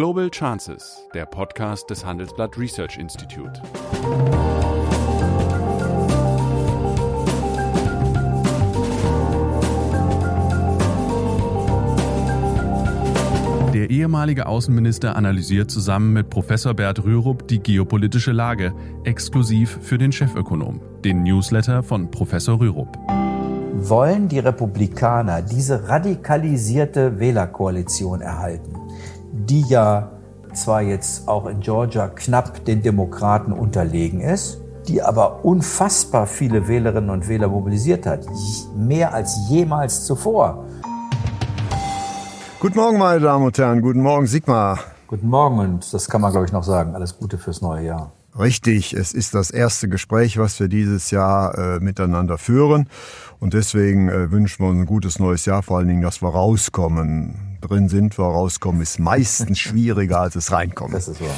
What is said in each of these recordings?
Global Chances, der Podcast des Handelsblatt Research Institute. Der ehemalige Außenminister analysiert zusammen mit Professor Bert Rürup die geopolitische Lage, exklusiv für den Chefökonom, den Newsletter von Professor Rürup. Wollen die Republikaner diese radikalisierte Wählerkoalition erhalten, die ja zwar jetzt auch in Georgia knapp den Demokraten unterlegen ist, die aber unfassbar viele Wählerinnen und Wähler mobilisiert hat, mehr als jemals zuvor. Guten Morgen, meine Damen und Herren. Guten Morgen, Sigmar. Guten Morgen und das kann man, glaube ich, noch sagen. Alles Gute fürs neue Jahr. Richtig, es ist das erste Gespräch, was wir dieses Jahr äh, miteinander führen. Und deswegen äh, wünschen wir uns ein gutes neues Jahr, vor allen Dingen, dass wir rauskommen. Drin sind wir, rauskommen ist meistens schwieriger, als es reinkommt. Das ist wahr.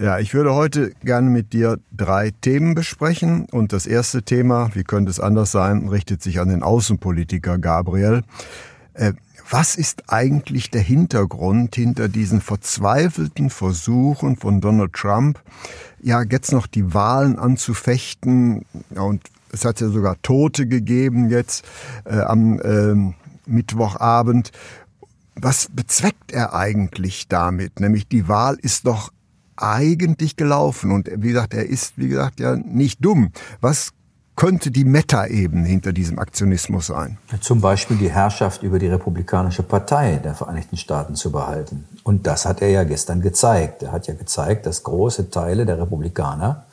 Ja, ich würde heute gerne mit dir drei Themen besprechen. Und das erste Thema, wie könnte es anders sein, richtet sich an den Außenpolitiker Gabriel. Äh, was ist eigentlich der Hintergrund hinter diesen verzweifelten Versuchen von Donald Trump, ja, jetzt noch die Wahlen anzufechten? Ja, und es hat ja sogar Tote gegeben jetzt äh, am äh, Mittwochabend. Was bezweckt er eigentlich damit? Nämlich die Wahl ist doch eigentlich gelaufen und wie gesagt, er ist, wie gesagt, ja nicht dumm. Was könnte die Meta-Ebene hinter diesem Aktionismus sein? Zum Beispiel die Herrschaft über die Republikanische Partei der Vereinigten Staaten zu behalten. Und das hat er ja gestern gezeigt. Er hat ja gezeigt, dass große Teile der Republikaner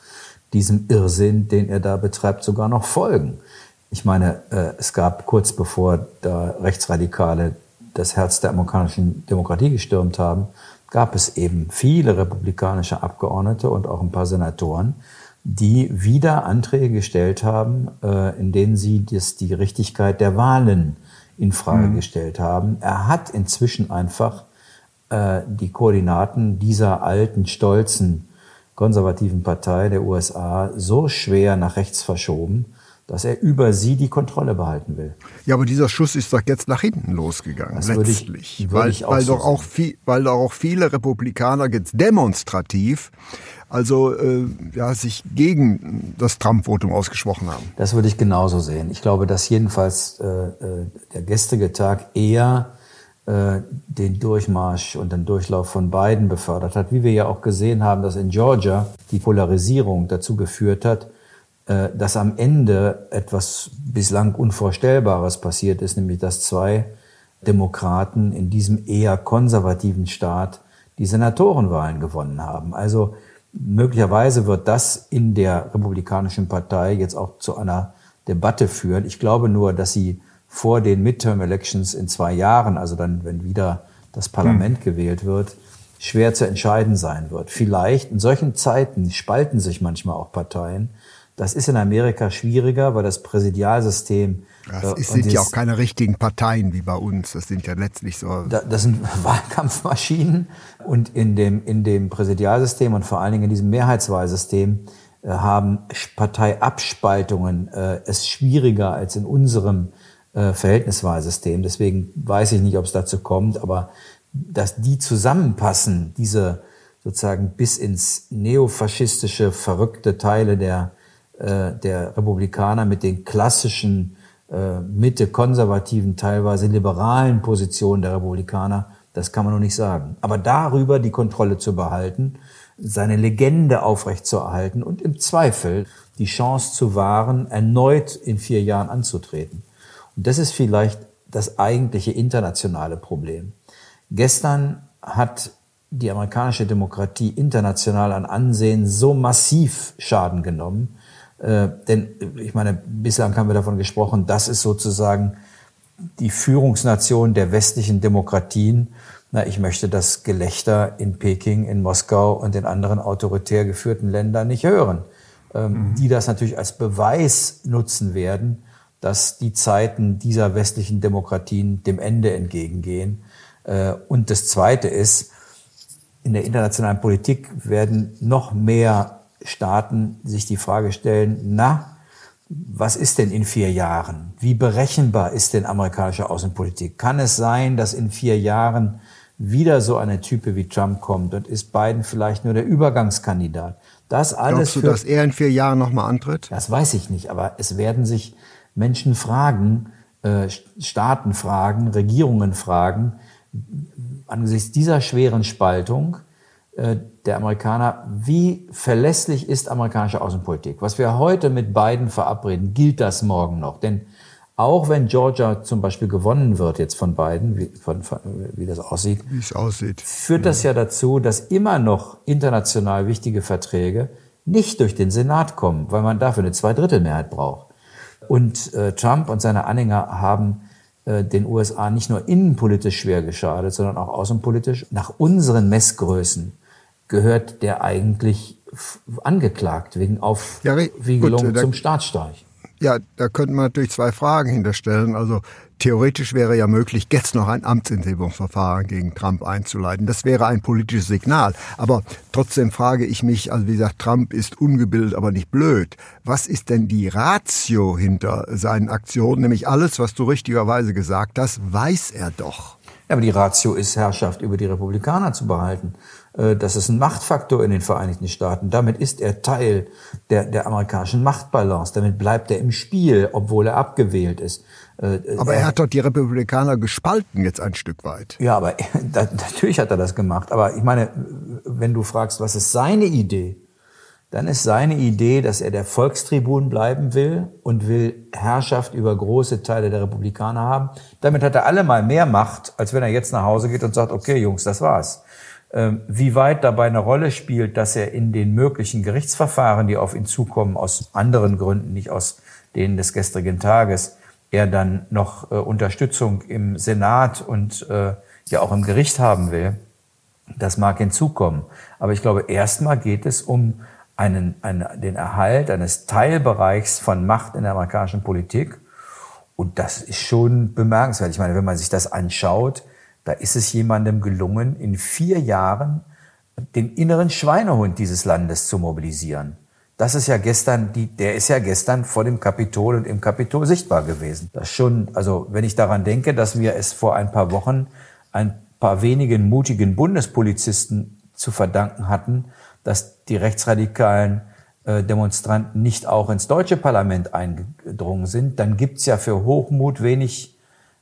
diesem Irrsinn, den er da betreibt, sogar noch folgen. Ich meine, äh, es gab kurz bevor da Rechtsradikale das Herz der amerikanischen Demokratie gestürmt haben, gab es eben viele republikanische Abgeordnete und auch ein paar Senatoren, die wieder Anträge gestellt haben, äh, in denen sie das, die Richtigkeit der Wahlen in Frage mhm. gestellt haben. Er hat inzwischen einfach äh, die Koordinaten dieser alten, stolzen, konservativen Partei der USA so schwer nach rechts verschoben, dass er über sie die Kontrolle behalten will. Ja, aber dieser Schuss ist doch jetzt nach hinten losgegangen, das letztlich. Ich, weil, ich weil, so doch auch viel, weil doch auch viele Republikaner jetzt demonstrativ also äh, ja, sich gegen das Trump-Votum ausgesprochen haben. Das würde ich genauso sehen. Ich glaube, dass jedenfalls äh, äh, der gestrige Tag eher äh, den Durchmarsch und den Durchlauf von Biden befördert hat, wie wir ja auch gesehen haben, dass in Georgia die Polarisierung dazu geführt hat, dass am Ende etwas bislang Unvorstellbares passiert ist, nämlich dass zwei Demokraten in diesem eher konservativen Staat die Senatorenwahlen gewonnen haben. Also möglicherweise wird das in der Republikanischen Partei jetzt auch zu einer Debatte führen. Ich glaube nur, dass sie vor den Midterm Elections in zwei Jahren, also dann, wenn wieder das Parlament hm. gewählt wird, schwer zu entscheiden sein wird. Vielleicht in solchen Zeiten spalten sich manchmal auch Parteien. Das ist in Amerika schwieriger, weil das Präsidialsystem. Das äh, ist, sind ja auch keine richtigen Parteien wie bei uns. Das sind ja letztlich so. Das sind Wahlkampfmaschinen. Und in dem, in dem Präsidialsystem und vor allen Dingen in diesem Mehrheitswahlsystem äh, haben Parteiabspaltungen äh, es schwieriger als in unserem äh, Verhältniswahlsystem. Deswegen weiß ich nicht, ob es dazu kommt, aber dass die zusammenpassen, diese sozusagen bis ins neofaschistische, verrückte Teile der äh, der Republikaner mit den klassischen äh, Mitte konservativen, teilweise liberalen Positionen der Republikaner, das kann man noch nicht sagen. Aber darüber die Kontrolle zu behalten, seine Legende aufrechtzuerhalten und im Zweifel die Chance zu wahren, erneut in vier Jahren anzutreten. Und das ist vielleicht das eigentliche internationale Problem. Gestern hat die amerikanische Demokratie international an Ansehen so massiv Schaden genommen, äh, denn ich meine, bislang haben wir davon gesprochen, das ist sozusagen die Führungsnation der westlichen Demokratien. Na, ich möchte das Gelächter in Peking, in Moskau und in anderen autoritär geführten Ländern nicht hören, ähm, mhm. die das natürlich als Beweis nutzen werden, dass die Zeiten dieser westlichen Demokratien dem Ende entgegengehen. Äh, und das Zweite ist, in der internationalen Politik werden noch mehr Staaten sich die Frage stellen, na, was ist denn in vier Jahren? Wie berechenbar ist denn amerikanische Außenpolitik? Kann es sein, dass in vier Jahren wieder so eine Type wie Trump kommt und ist Biden vielleicht nur der Übergangskandidat. Das alles. Glaubst du, dass er in vier Jahren nochmal antritt? Das weiß ich nicht, aber es werden sich Menschen fragen, äh, Staaten fragen, Regierungen fragen, angesichts dieser schweren Spaltung der Amerikaner, wie verlässlich ist amerikanische Außenpolitik? Was wir heute mit Biden verabreden, gilt das morgen noch? Denn auch wenn Georgia zum Beispiel gewonnen wird jetzt von Biden, wie, von, von, wie das aussieht, wie es aussieht, führt das ja dazu, dass immer noch international wichtige Verträge nicht durch den Senat kommen, weil man dafür eine Zweidrittelmehrheit braucht. Und äh, Trump und seine Anhänger haben äh, den USA nicht nur innenpolitisch schwer geschadet, sondern auch außenpolitisch. Nach unseren Messgrößen gehört der eigentlich angeklagt wegen Aufwiegelung ja, zum Staatsstreich. Ja, da könnte man natürlich zwei Fragen hinterstellen. Also theoretisch wäre ja möglich, jetzt noch ein Amtsenthebungsverfahren gegen Trump einzuleiten. Das wäre ein politisches Signal. Aber trotzdem frage ich mich, also wie gesagt, Trump ist ungebildet, aber nicht blöd. Was ist denn die Ratio hinter seinen Aktionen? Nämlich alles, was du richtigerweise gesagt hast, weiß er doch. Ja, aber die Ratio ist, Herrschaft über die Republikaner zu behalten. Äh, das ist ein Machtfaktor in den Vereinigten Staaten. Damit ist er Teil der, der amerikanischen Machtbalance. Damit bleibt er im Spiel, obwohl er abgewählt ist. Äh, aber er, er hat doch die Republikaner gespalten jetzt ein Stück weit. Ja, aber natürlich hat er das gemacht. Aber ich meine, wenn du fragst, was ist seine Idee, dann ist seine Idee, dass er der Volkstribun bleiben will und will Herrschaft über große Teile der Republikaner haben. Damit hat er allemal mehr Macht, als wenn er jetzt nach Hause geht und sagt, okay, Jungs, das war's. Ähm, wie weit dabei eine Rolle spielt, dass er in den möglichen Gerichtsverfahren, die auf ihn zukommen, aus anderen Gründen, nicht aus denen des gestrigen Tages, er dann noch äh, Unterstützung im Senat und äh, ja auch im Gericht haben will, das mag hinzukommen. Aber ich glaube, erstmal geht es um einen, einen, den Erhalt eines Teilbereichs von Macht in der amerikanischen Politik. Und das ist schon bemerkenswert. Ich meine, wenn man sich das anschaut, da ist es jemandem gelungen, in vier Jahren den inneren Schweinehund dieses Landes zu mobilisieren. Das ist ja gestern, die, der ist ja gestern vor dem Kapitol und im Kapitol sichtbar gewesen. Das schon, also wenn ich daran denke, dass wir es vor ein paar Wochen ein paar wenigen mutigen Bundespolizisten zu verdanken hatten, dass die rechtsradikalen äh, Demonstranten nicht auch ins deutsche Parlament eingedrungen sind, dann gibt's ja für Hochmut wenig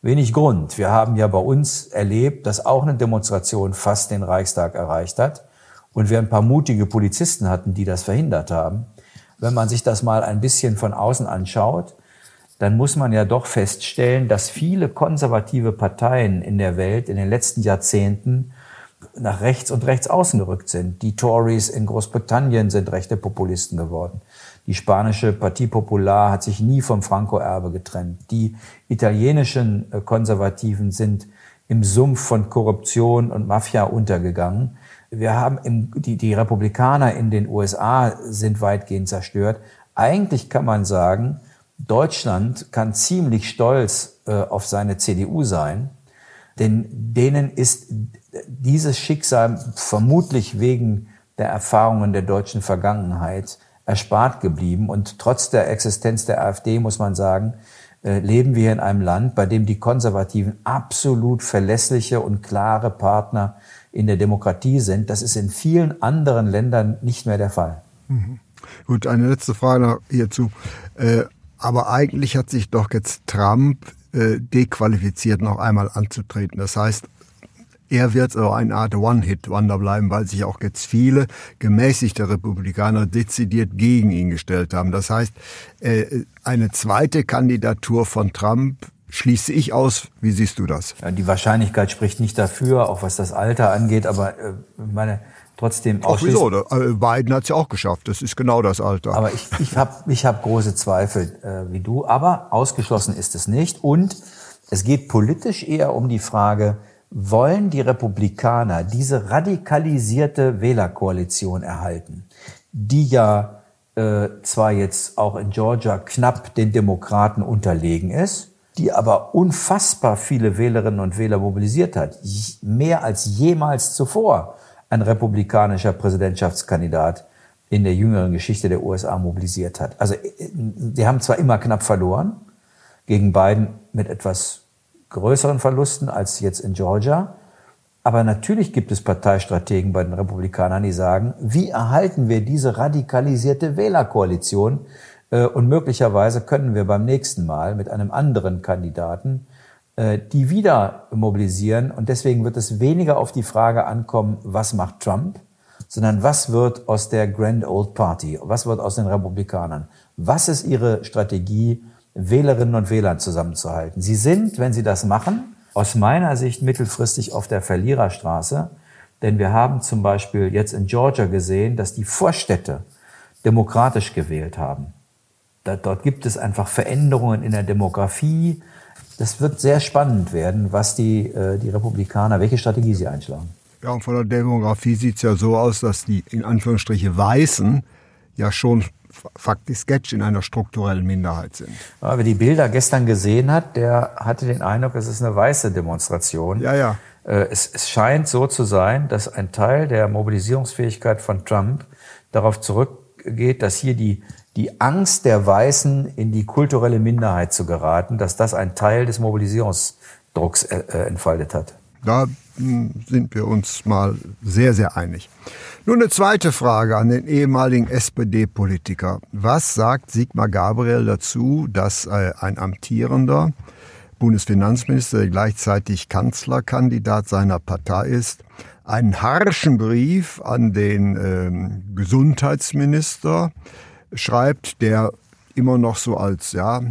wenig Grund. Wir haben ja bei uns erlebt, dass auch eine Demonstration fast den Reichstag erreicht hat und wir ein paar mutige Polizisten hatten, die das verhindert haben. Wenn man sich das mal ein bisschen von außen anschaut, dann muss man ja doch feststellen, dass viele konservative Parteien in der Welt in den letzten Jahrzehnten nach rechts und rechts außen gerückt sind. Die Tories in Großbritannien sind rechte Populisten geworden. Die spanische Partie Popular hat sich nie vom Franco-Erbe getrennt. Die italienischen äh, Konservativen sind im Sumpf von Korruption und Mafia untergegangen. Wir haben im, die, die Republikaner in den USA sind weitgehend zerstört. Eigentlich kann man sagen, Deutschland kann ziemlich stolz äh, auf seine CDU sein, denn denen ist dieses Schicksal vermutlich wegen der Erfahrungen der deutschen Vergangenheit erspart geblieben. Und trotz der Existenz der AfD muss man sagen, äh, leben wir in einem Land, bei dem die Konservativen absolut verlässliche und klare Partner in der Demokratie sind. Das ist in vielen anderen Ländern nicht mehr der Fall. Mhm. Gut, eine letzte Frage noch hierzu. Äh, aber eigentlich hat sich doch jetzt Trump äh, dequalifiziert, noch einmal anzutreten. Das heißt, er wird so eine Art One-Hit-Wonder bleiben, weil sich auch jetzt viele gemäßigte Republikaner dezidiert gegen ihn gestellt haben. Das heißt, äh, eine zweite Kandidatur von Trump schließe ich aus. Wie siehst du das? Ja, die Wahrscheinlichkeit spricht nicht dafür, auch was das Alter angeht, aber äh, meine trotzdem auch wieso? Äh, Biden hat es ja auch geschafft. Das ist genau das Alter. Aber ich, ich habe ich hab große Zweifel äh, wie du. Aber ausgeschlossen ist es nicht. Und es geht politisch eher um die Frage, wollen die Republikaner diese radikalisierte Wählerkoalition erhalten, die ja äh, zwar jetzt auch in Georgia knapp den Demokraten unterlegen ist, die aber unfassbar viele Wählerinnen und Wähler mobilisiert hat, mehr als jemals zuvor ein republikanischer Präsidentschaftskandidat in der jüngeren Geschichte der USA mobilisiert hat. Also die äh, haben zwar immer knapp verloren, gegen Biden mit etwas größeren Verlusten als jetzt in Georgia. Aber natürlich gibt es Parteistrategen bei den Republikanern, die sagen, wie erhalten wir diese radikalisierte Wählerkoalition? Äh, und möglicherweise können wir beim nächsten Mal mit einem anderen Kandidaten äh, die wieder mobilisieren. Und deswegen wird es weniger auf die Frage ankommen, was macht Trump, sondern was wird aus der Grand Old Party? Was wird aus den Republikanern? Was ist ihre Strategie, Wählerinnen und Wählern zusammenzuhalten? Sie sind, wenn sie das machen, aus meiner Sicht mittelfristig auf der Verliererstraße, denn wir haben zum Beispiel jetzt in Georgia gesehen, dass die Vorstädte demokratisch gewählt haben. dort gibt es einfach Veränderungen in der Demografie. Das wird sehr spannend werden, was die, äh, die Republikaner, welche Strategie sie einschlagen. Ja, und von der Demografie sieht es ja so aus, dass die in Anführungsstriche Weißen ja schon faktisch Sketch in einer strukturellen Minderheit sind. wer die Bilder gestern gesehen hat, der hatte den Eindruck, es ist eine weiße Demonstration. Ja, ja. Äh, es, es scheint so zu sein, dass ein Teil der Mobilisierungsfähigkeit von Trump darauf zurückgeht, dass hier die, die Angst der Weißen in die kulturelle Minderheit zu geraten, dass das ein Teil des Mobilisierungsdrucks äh, äh entfaltet hat. Da sind wir uns mal sehr, sehr einig. Nun eine zweite Frage an den ehemaligen SPD-Politiker. Was sagt Sigmar Gabriel dazu, dass äh, ein amtierender Bundesfinanzminister, der gleichzeitig Kanzlerkandidat seiner Partei ist, einen harschen Brief an den ähm, Gesundheitsminister schreibt, der immer noch so als ja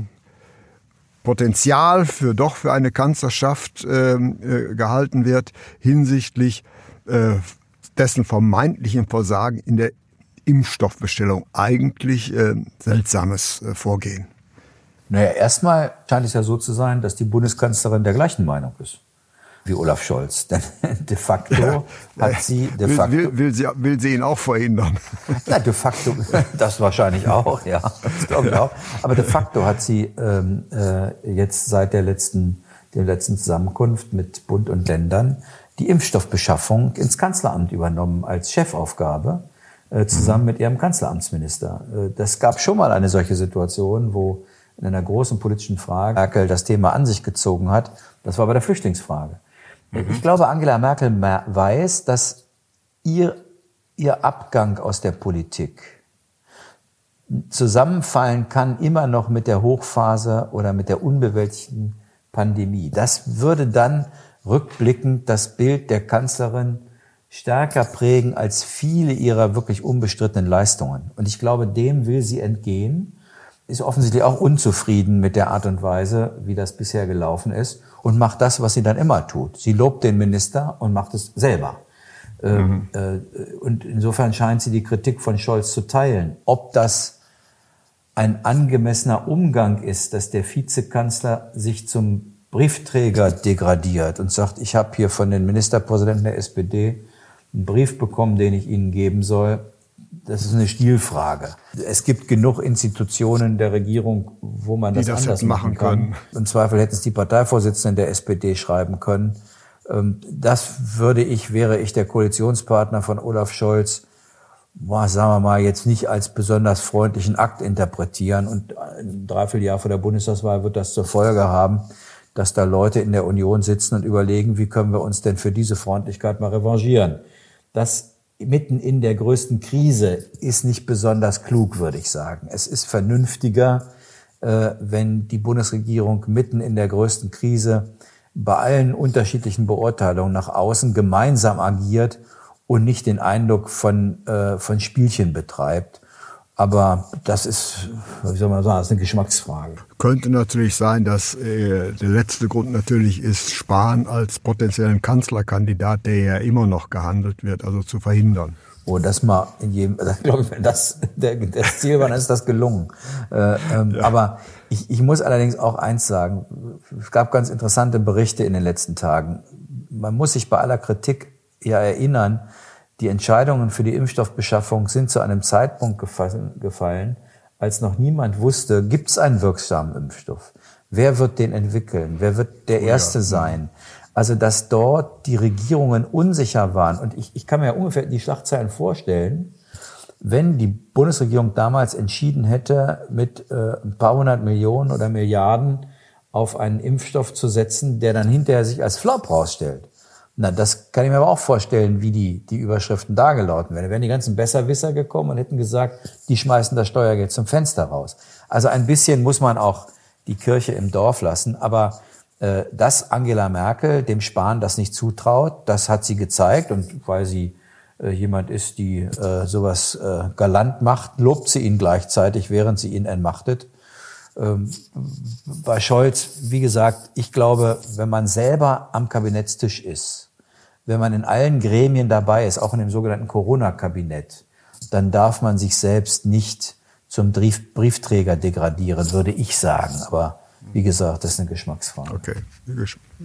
Potenzial für doch für eine Kanzlerschaft ähm, äh, gehalten wird hinsichtlich äh, dessen vermeintlichen Versagen in der Impfstoffbestellung. Eigentlich äh, seltsames äh, Vorgehen. Naja, erstmal scheint es ja so zu sein, dass die Bundeskanzlerin der gleichen Meinung ist wie Olaf Scholz. Denn de facto ja, hat sie de facto will, will, will, sie, will sie ihn auch verhindern? Na, de facto, das wahrscheinlich auch, ja, das glaube ich ja. auch. Aber de facto hat sie ähm, äh, jetzt seit der letzten, der letzten Zusammenkunft mit Bund und Ländern die Impfstoffbeschaffung ins Kanzleramt übernommen als Chefaufgabe äh, zusammen mhm. mit ihrem Kanzleramtsminister. Äh, das gab schon mal eine solche Situation, wo in einer großen politischen Frage Merkel das Thema an sich gezogen hat. Das war bei der Flüchtlingsfrage. Mhm. Ich glaube, Angela Merkel weiß, dass ihr, ihr Abgang aus der Politik zusammenfallen kann immer noch mit der Hochphase oder mit der unbewältigten Pandemie. Das würde dann rückblickend das Bild der Kanzlerin stärker prägen als viele ihrer wirklich unbestrittenen Leistungen. Und ich glaube, dem will sie entgehen, ist offensichtlich auch unzufrieden mit der Art und Weise, wie das bisher gelaufen ist und macht das, was sie dann immer tut. Sie lobt den Minister und macht es selber. Ähm, mhm. Äh, und insofern scheint sie die Kritik von Scholz zu teilen. Ob das ein angemessener Umgang ist, dass der Vizekanzler sich zum Briefträger degradiert und sagt, ich habe hier von den Ministerpräsidenten der SPD einen Brief bekommen, den ich Ihnen geben soll, das ist eine Stilfrage. Es gibt genug Institutionen der Regierung, wo man das, das anders machen kann. Können. Im Zweifel hätten es die Parteivorsitzenden der SPD schreiben können. Ähm, das würde ich, wäre ich der Koalitionspartner von Olaf Scholz, sagen wir mal, jetzt nicht als besonders freundlichen Akt interpretieren. Und ein Dreivierteljahr vor der Bundestagswahl wird das zur Folge haben, dass da Leute in der Union sitzen und überlegen, wie können wir uns denn für diese Freundlichkeit mal revanchieren. Das mitten in der größten Krise ist nicht besonders klug, würde ich sagen. Es ist vernünftiger, äh, wenn die Bundesregierung mitten in der größten Krise bei allen unterschiedlichen Beurteilungen nach außen gemeinsam agiert und nicht den Eindruck von, äh, von Spielchen betreibt. Aber das ist, wie soll man sagen, das ist eine Geschmacksfrage. Könnte natürlich sein, dass äh, der letzte Grund natürlich ist, Spahn als potenziellen Kanzlerkandidat, der ja immer noch gehandelt wird, also zu verhindern. Oh, das mal in jedem, das, glaube ich, das der, das Ziel war, dann ist das gelungen. Äh, ähm, ja. Aber ich, ich muss allerdings auch eins sagen. Es gab ganz interessante Berichte in den letzten Tagen. Man muss sich bei aller Kritik ja erinnern, die Entscheidungen für die Impfstoffbeschaffung sind zu einem Zeitpunkt gefallen, als noch niemand wusste, gibt es einen wirksamen Impfstoff? Wer wird den entwickeln? Wer wird der oh Erste ja. sein? Also, dass dort die Regierungen unsicher waren. Und ich, ich kann mir ja ungefähr die Schlagzeilen vorstellen, wenn die Bundesregierung damals entschieden hätte, mit äh, ein paar hundert Millionen oder Milliarden auf einen Impfstoff zu setzen, der dann hinterher sich als Flop rausstellt Na, das kann ich mir aber auch vorstellen, wie die, die Überschriften da gelaufen wären. Da wären die ganzen Besserwisser gekommen und hätten gesagt, die schmeißen das Steuergeld zum Fenster raus. Also ein bisschen muss man auch die Kirche im Dorf lassen. Aber äh, dass Angela Merkel dem Spahn das nicht zutraut, das hat sie gezeigt. Und weil sie äh, jemand ist, die äh, sowas äh, galant macht, lobt sie ihn gleichzeitig, während sie ihn entmachtet. Ähm, bei Scholz, wie gesagt, ich glaube, wenn man selber am Kabinettstisch ist, wenn man in allen Gremien dabei ist, auch in dem sogenannten Corona-Kabinett, dann darf man sich selbst nicht zum Brief Briefträger degradieren, würde ich sagen. Aber wie gesagt, das ist eine Geschmacksfrage. Okay,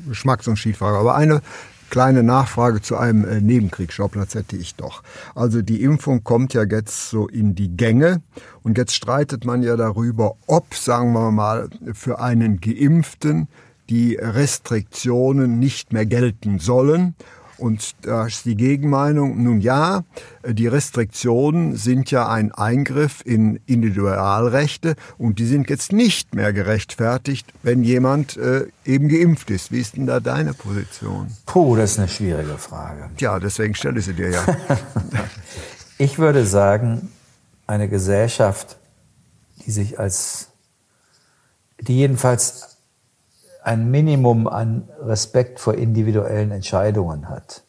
Geschmacks- und Schiedfrage. Aber eine kleine Nachfrage zu einem äh, Nebenkriegsschauplatz hätte ich doch. Also die Impfung kommt ja jetzt so in die Gänge und jetzt streitet man ja darüber, ob, sagen wir mal, für einen Geimpften die Restriktionen nicht mehr gelten sollen und da ist die Gegenmeinung, nun ja, die Restriktionen sind ja ein Eingriff in Individualrechte und die sind jetzt nicht mehr gerechtfertigt, wenn jemand äh, eben geimpft ist. Wie ist denn da deine Position? Puh, das ist eine schwierige Frage. Ja, deswegen stelle ich sie dir ja. ich würde sagen, eine Gesellschaft, die sich als, die jedenfalls ein Minimum an Respekt vor individuellen Entscheidungen hat,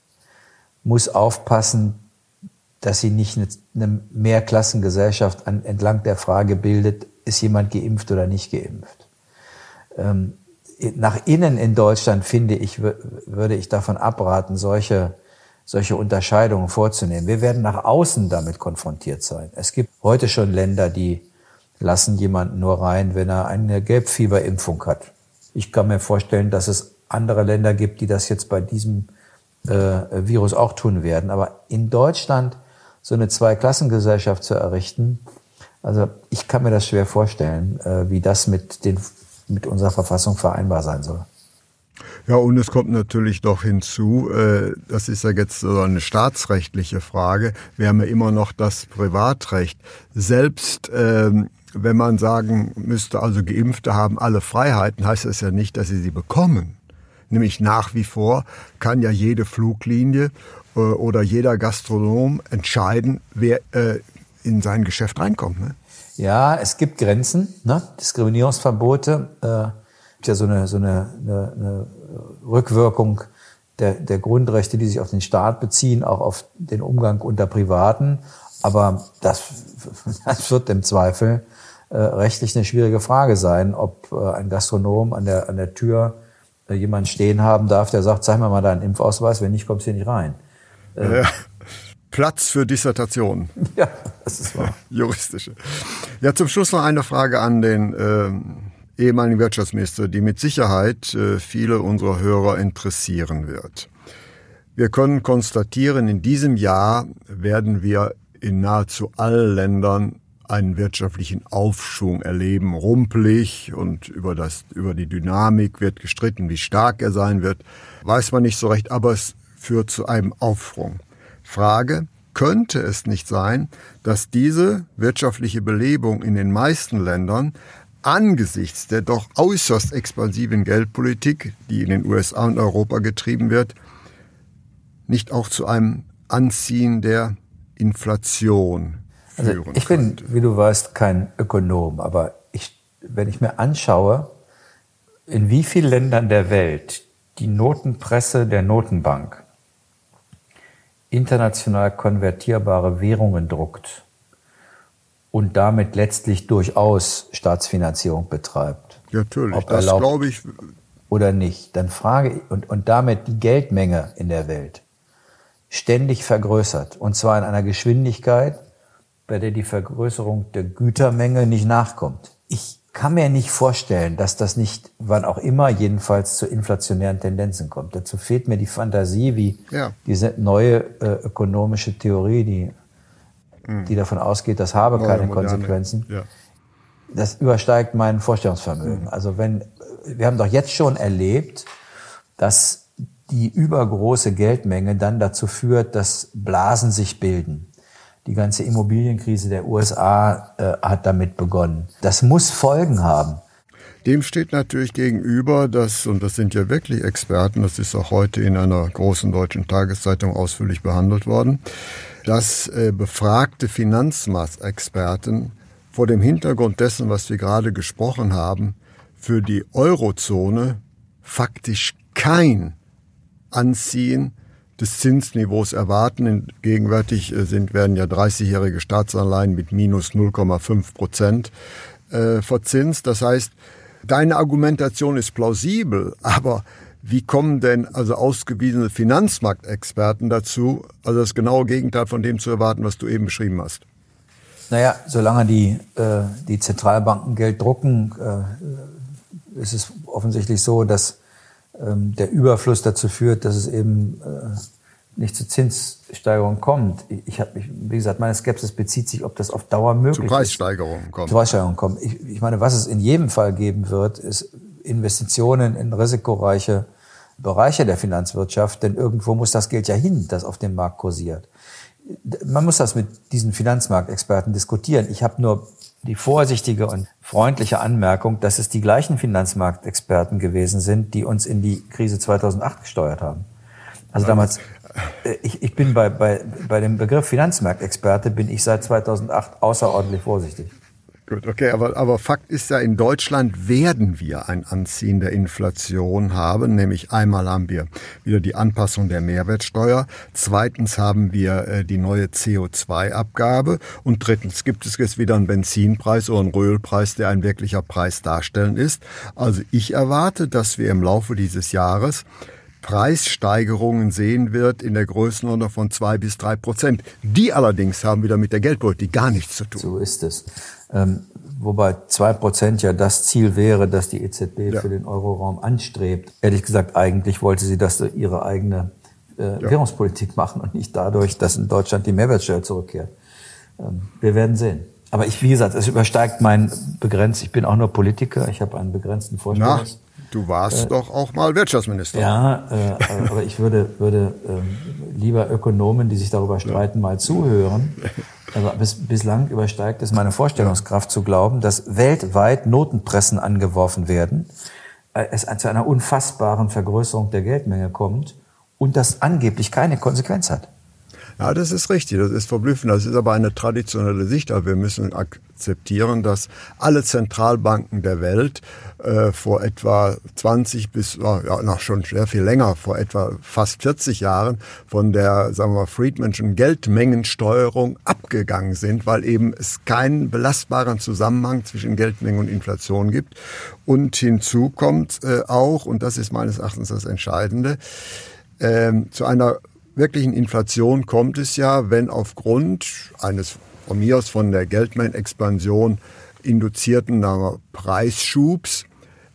muss aufpassen, dass sie nicht eine Mehrklassengesellschaft an, entlang der Frage bildet, ist jemand geimpft oder nicht geimpft. Ähm, nach innen in Deutschland finde ich, würde ich davon abraten, solche, solche Unterscheidungen vorzunehmen. Wir werden nach außen damit konfrontiert sein. Es gibt heute schon Länder, die lassen jemanden nur rein, wenn er eine Gelbfieberimpfung hat. Ich kann mir vorstellen, dass es andere Länder gibt, die das jetzt bei diesem äh, Virus auch tun werden. Aber in Deutschland so eine Zweiklassengesellschaft zu errichten, also ich kann mir das schwer vorstellen, äh, wie das mit, den, mit unserer Verfassung vereinbar sein soll. Ja, und es kommt natürlich doch hinzu, äh, das ist ja jetzt so eine staatsrechtliche Frage, wir haben ja immer noch das Privatrecht. Selbst ähm, wenn man sagen müsste, also Geimpfte haben alle Freiheiten, heißt das ja nicht, dass sie sie bekommen. Nämlich nach wie vor kann ja jede Fluglinie äh, oder jeder Gastronom entscheiden, wer äh, in sein Geschäft reinkommt. Ne? Ja, es gibt Grenzen, ne? Diskriminierungsverbote. Äh, ja so eine, so eine, eine, eine Rückwirkung der, der Grundrechte, die sich auf den Staat beziehen, auch auf den Umgang unter Privaten. Aber das, das wird im Zweifel äh, rechtlich eine schwierige Frage sein, ob äh, ein Gastronom an der, an der Tür äh, jemanden stehen haben darf, der sagt, zeig mir mal deinen Impfausweis, wenn nicht, kommst du hier nicht rein. Äh, ja. Platz für Dissertationen. Ja, das ist wahr. Juristische. Ja, zum Schluss noch eine Frage an den äh, ehemaligen Wirtschaftsminister, die mit Sicherheit äh, viele unserer Hörer interessieren wird. Wir können konstatieren, in diesem Jahr werden wir in nahezu allen Ländern einen wirtschaftlichen Aufschwung erleben, rumpelig und über, das, über die Dynamik wird gestritten, wie stark er sein wird, weiß man nicht so recht, aber es führt zu einem Aufschwung. Frage, könnte es nicht sein, dass diese wirtschaftliche Belebung in den meisten Ländern angesichts der doch äußerst expansiven Geldpolitik, die in den USA und Europa getrieben wird, nicht auch zu einem Anziehen der Inflation also ich bin, wie du weißt, kein Ökonom, aber ich, wenn ich mir anschaue, in wie vielen Ländern der Welt die Notenpresse der Notenbank international konvertierbare Währungen druckt und damit letztlich durchaus Staatsfinanzierung betreibt. Ja, natürlich, Ob das glaube ich. Oder nicht, dann frage ich, und, und damit die Geldmenge in der Welt ständig vergrößert. Und zwar in einer Geschwindigkeit, bei der die Vergrößerung der Gütermenge nicht nachkommt. Ich kann mir nicht vorstellen, dass das nicht, wann auch immer, jedenfalls zu inflationären Tendenzen kommt. Dazu fehlt mir die Fantasie, wie ja. diese neue äh, ökonomische Theorie, die, mhm. die davon ausgeht, das habe neue, keine moderne. Konsequenzen. Ja. Das übersteigt mein Vorstellungsvermögen. Mhm. Also wenn, wir haben doch jetzt schon erlebt, dass die übergroße Geldmenge dann dazu führt, dass Blasen sich bilden die ganze Immobilienkrise der USA äh, hat damit begonnen. Das muss Folgen haben. Dem steht natürlich gegenüber, dass, und das sind ja wirklich Experten, das ist auch heute in einer großen deutschen Tageszeitung ausführlich behandelt worden, dass äh, befragte Finanzmarktexperten vor dem Hintergrund dessen, was wir gerade gesprochen haben, für die Eurozone faktisch kein Anziehen des Zinsniveaus erwarten. Gegenwärtig äh, sind, werden ja 30-jährige Staatsanleihen mit minus 0,5 Prozent äh, verzinst. Das heißt, deine Argumentation ist plausibel, aber wie kommen denn also ausgewiesene Finanzmarktexperten dazu, also das genaue Gegenteil von dem zu erwarten, was du eben beschrieben hast? Naja, solange die, äh, die Zentralbanken Geld drucken, äh, ist es offensichtlich so, dass der Überfluss dazu führt, dass es eben äh, nicht zu Zinssteigerungen kommt. Ich, ich habe, wie gesagt, meine Skepsis bezieht sich, ob das auf Dauer möglich ist. Zu Preissteigerungen ist. kommt. Zu Preissteigerungen kommt. Ich, ich meine, was es in jedem Fall geben wird, ist Investitionen in risikoreiche Bereiche der Finanzwirtschaft, denn irgendwo muss das Geld ja hin, das auf dem Markt kursiert. Man muss das mit diesen Finanzmarktexperten diskutieren. Ich habe nur die vorsichtige und freundliche Anmerkung, dass es die gleichen Finanzmarktexperten gewesen sind, die uns in die Krise 2008 gesteuert haben. Also damals, äh, ich, ich bin bei, bei, bei dem Begriff Finanzmarktexperte bin ich seit 2008 außerordentlich vorsichtig. Gut, okay, aber, aber Fakt ist ja, in Deutschland werden wir ein Anziehen der Inflation haben. Nämlich einmal haben wir wieder die Anpassung der Mehrwertsteuer. Zweitens haben wir äh, die neue CO2-Abgabe. Und drittens gibt es jetzt wieder einen Benzinpreis oder einen Ölpreis, der ein wirklicher Preis darstellen ist. Also ich erwarte, dass wir im Laufe dieses Jahres Preissteigerungen sehen wird in der Größenordnung von zwei bis drei Prozent. Die allerdings haben wieder mit der Geldpolitik gar nichts zu tun. So ist es. Ähm, wobei zwei Prozent ja das Ziel wäre, das die EZB ja. für den Euroraum anstrebt. Ehrlich gesagt, eigentlich wollte sie das durch ihre eigene äh, ja. Währungspolitik machen und nicht dadurch, dass in Deutschland die Mehrwertsteuer zurückkehrt. Ähm, wir werden sehen. Aber ich, wie gesagt, es übersteigt mein begrenzt. Ich bin auch nur Politiker. Ich habe einen begrenzten Vorstellungs. Du warst äh, doch auch mal Wirtschaftsminister. Ja, äh, aber ich würde, würde ähm, lieber Ökonomen, die sich darüber streiten, ja. mal zuhören. Aber bis, bislang übersteigt es meine Vorstellungskraft zu glauben, dass weltweit Notenpressen angeworfen werden, äh, es zu einer unfassbaren Vergrößerung der Geldmenge kommt und das angeblich keine Konsequenz hat. Ja, das ist richtig, das ist verblüffend. Das ist aber eine traditionelle Sicht. Aber wir müssen akzeptieren, dass alle Zentralbanken der Welt äh, vor etwa 20 bis, ja, noch schon sehr viel länger, vor etwa fast 40 Jahren von der, sagen wir, Friedmanschen Geldmengensteuerung abgegangen sind, weil eben es keinen belastbaren Zusammenhang zwischen Geldmengen und Inflation gibt. Und hinzu kommt äh, auch, und das ist meines Erachtens das Entscheidende, äh, zu einer wirklichen Inflation kommt es ja, wenn aufgrund eines von mir aus von der Geldmengenexpansion induzierten Preisschubs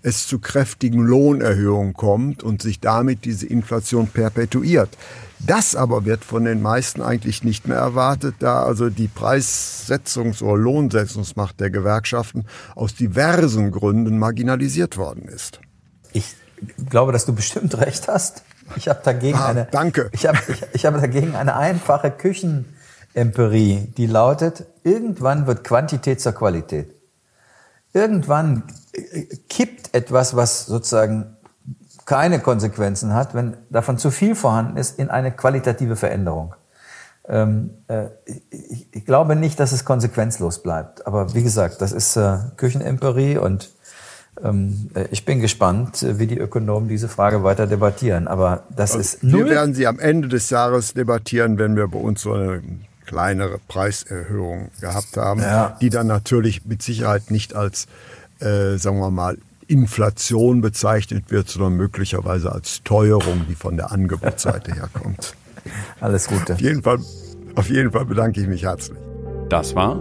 es zu kräftigen Lohnerhöhungen kommt und sich damit diese Inflation perpetuiert. Das aber wird von den meisten eigentlich nicht mehr erwartet, da also die Preissetzungs- oder Lohnsetzungsmacht der Gewerkschaften aus diversen Gründen marginalisiert worden ist. Ich glaube, dass du bestimmt recht hast. Ich habe dagegen ah, eine. Danke. Ich habe ich, ich hab dagegen eine einfache Küchenempirie, die lautet: Irgendwann wird Quantität zur Qualität. Irgendwann äh, kippt etwas, was sozusagen keine Konsequenzen hat, wenn davon zu viel vorhanden ist, in eine qualitative Veränderung. Ähm, äh, ich, ich, glaube nicht, dass es konsequenzlos bleibt. Aber wie gesagt, das ist äh, Küchenempirie und äh, ich bin gespannt, äh, wie die Ökonomen diese Frage weiter debattieren. Aber das also ist null. Wir werden sie am Ende des Jahres debattieren, wenn wir bei uns so eine kleinere Preiserhöhung gehabt haben, ja. die dann natürlich mit Sicherheit nicht als, äh, sagen wir mal, Inflation bezeichnet wird, sondern möglicherweise als Teuerung, die von der Angebotsseite herkommt. Alles Gute. Auf jeden Fall, auf jeden Fall bedanke ich mich herzlich. Das war